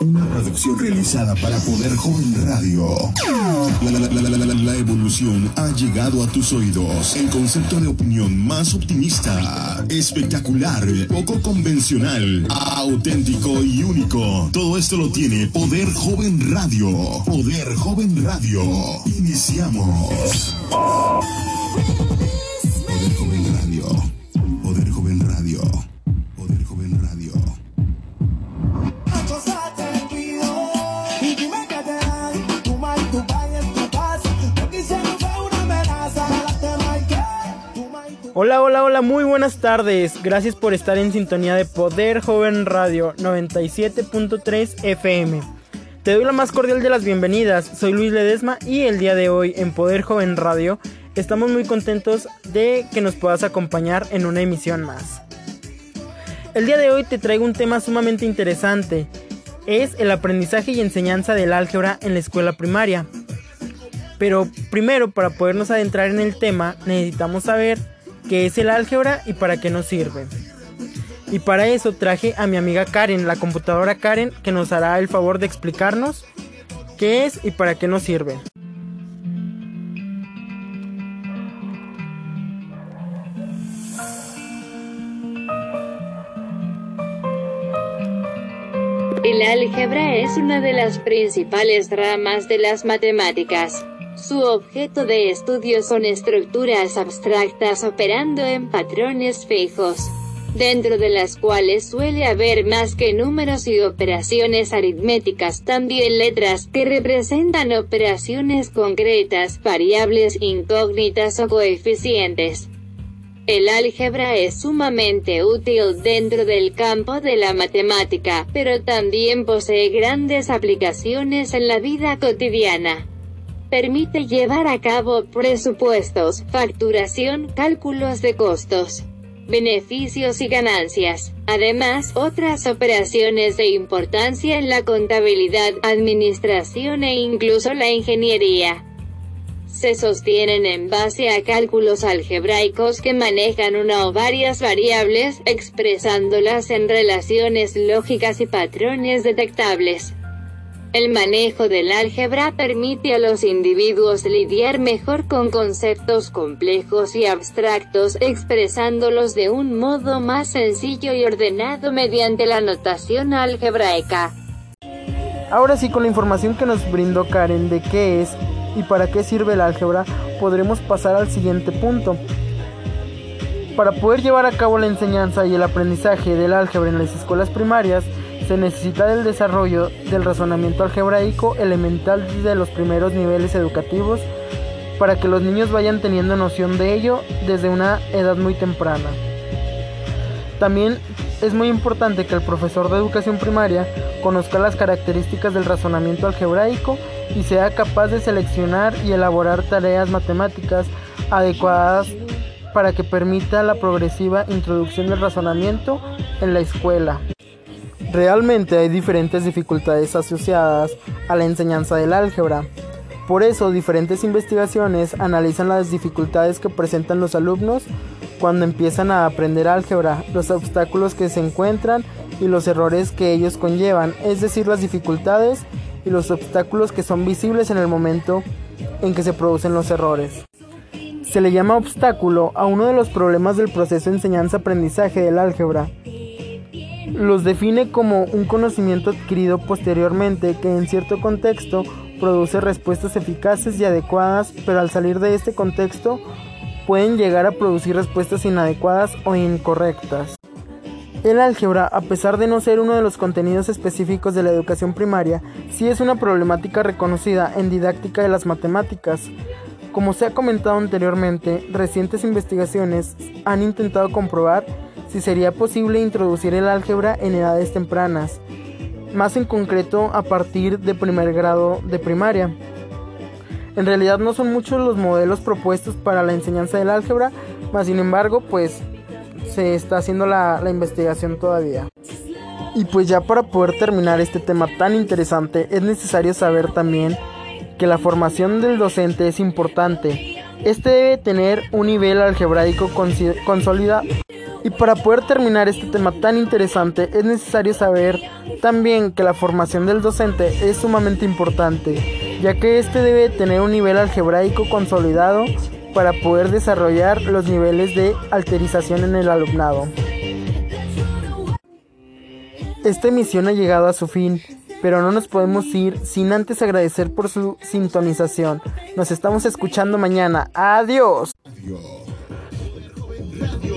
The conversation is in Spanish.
Una producción realizada para Poder Joven Radio. La, la, la, la, evolución ha llegado a tus oídos. El concepto de opinión más optimista, espectacular, poco convencional, auténtico y único. Todo esto lo tiene Poder Joven Radio. Poder Joven Radio. Iniciamos. Poder Joven Radio. Poder Joven Radio. Hola, hola, hola, muy buenas tardes. Gracias por estar en sintonía de Poder Joven Radio 97.3 FM. Te doy la más cordial de las bienvenidas. Soy Luis Ledesma y el día de hoy en Poder Joven Radio estamos muy contentos de que nos puedas acompañar en una emisión más. El día de hoy te traigo un tema sumamente interesante. Es el aprendizaje y enseñanza del álgebra en la escuela primaria. Pero primero, para podernos adentrar en el tema, necesitamos saber qué es el álgebra y para qué nos sirve. Y para eso traje a mi amiga Karen, la computadora Karen, que nos hará el favor de explicarnos qué es y para qué nos sirve. El álgebra es una de las principales ramas de las matemáticas. Su objeto de estudio son estructuras abstractas operando en patrones fijos, dentro de las cuales suele haber más que números y operaciones aritméticas, también letras que representan operaciones concretas, variables incógnitas o coeficientes. El álgebra es sumamente útil dentro del campo de la matemática, pero también posee grandes aplicaciones en la vida cotidiana. Permite llevar a cabo presupuestos, facturación, cálculos de costos, beneficios y ganancias. Además, otras operaciones de importancia en la contabilidad, administración e incluso la ingeniería se sostienen en base a cálculos algebraicos que manejan una o varias variables, expresándolas en relaciones lógicas y patrones detectables. El manejo del álgebra permite a los individuos lidiar mejor con conceptos complejos y abstractos, expresándolos de un modo más sencillo y ordenado mediante la notación algebraica. Ahora sí, con la información que nos brindó Karen de qué es y para qué sirve el álgebra, podremos pasar al siguiente punto. Para poder llevar a cabo la enseñanza y el aprendizaje del álgebra en las escuelas primarias, se necesita del desarrollo del razonamiento algebraico elemental desde los primeros niveles educativos para que los niños vayan teniendo noción de ello desde una edad muy temprana. También es muy importante que el profesor de educación primaria conozca las características del razonamiento algebraico y sea capaz de seleccionar y elaborar tareas matemáticas adecuadas para que permita la progresiva introducción del razonamiento en la escuela. Realmente hay diferentes dificultades asociadas a la enseñanza del álgebra. Por eso diferentes investigaciones analizan las dificultades que presentan los alumnos cuando empiezan a aprender álgebra, los obstáculos que se encuentran y los errores que ellos conllevan, es decir, las dificultades y los obstáculos que son visibles en el momento en que se producen los errores. Se le llama obstáculo a uno de los problemas del proceso de enseñanza-aprendizaje del álgebra. Los define como un conocimiento adquirido posteriormente que en cierto contexto produce respuestas eficaces y adecuadas, pero al salir de este contexto pueden llegar a producir respuestas inadecuadas o incorrectas. El álgebra, a pesar de no ser uno de los contenidos específicos de la educación primaria, sí es una problemática reconocida en didáctica de las matemáticas. Como se ha comentado anteriormente, recientes investigaciones han intentado comprobar si sería posible introducir el álgebra en edades tempranas, más en concreto a partir de primer grado de primaria. En realidad no son muchos los modelos propuestos para la enseñanza del álgebra, mas sin embargo, pues se está haciendo la, la investigación todavía. Y pues ya para poder terminar este tema tan interesante, es necesario saber también que la formación del docente es importante. Este debe tener un nivel algebraico consolidado Y para poder terminar este tema tan interesante es necesario saber también que la formación del docente es sumamente importante, ya que éste debe tener un nivel algebraico consolidado para poder desarrollar los niveles de alterización en el alumnado. Esta emisión ha llegado a su fin, pero no nos podemos ir sin antes agradecer por su sintonización. Nos estamos escuchando mañana. Adiós. Radio.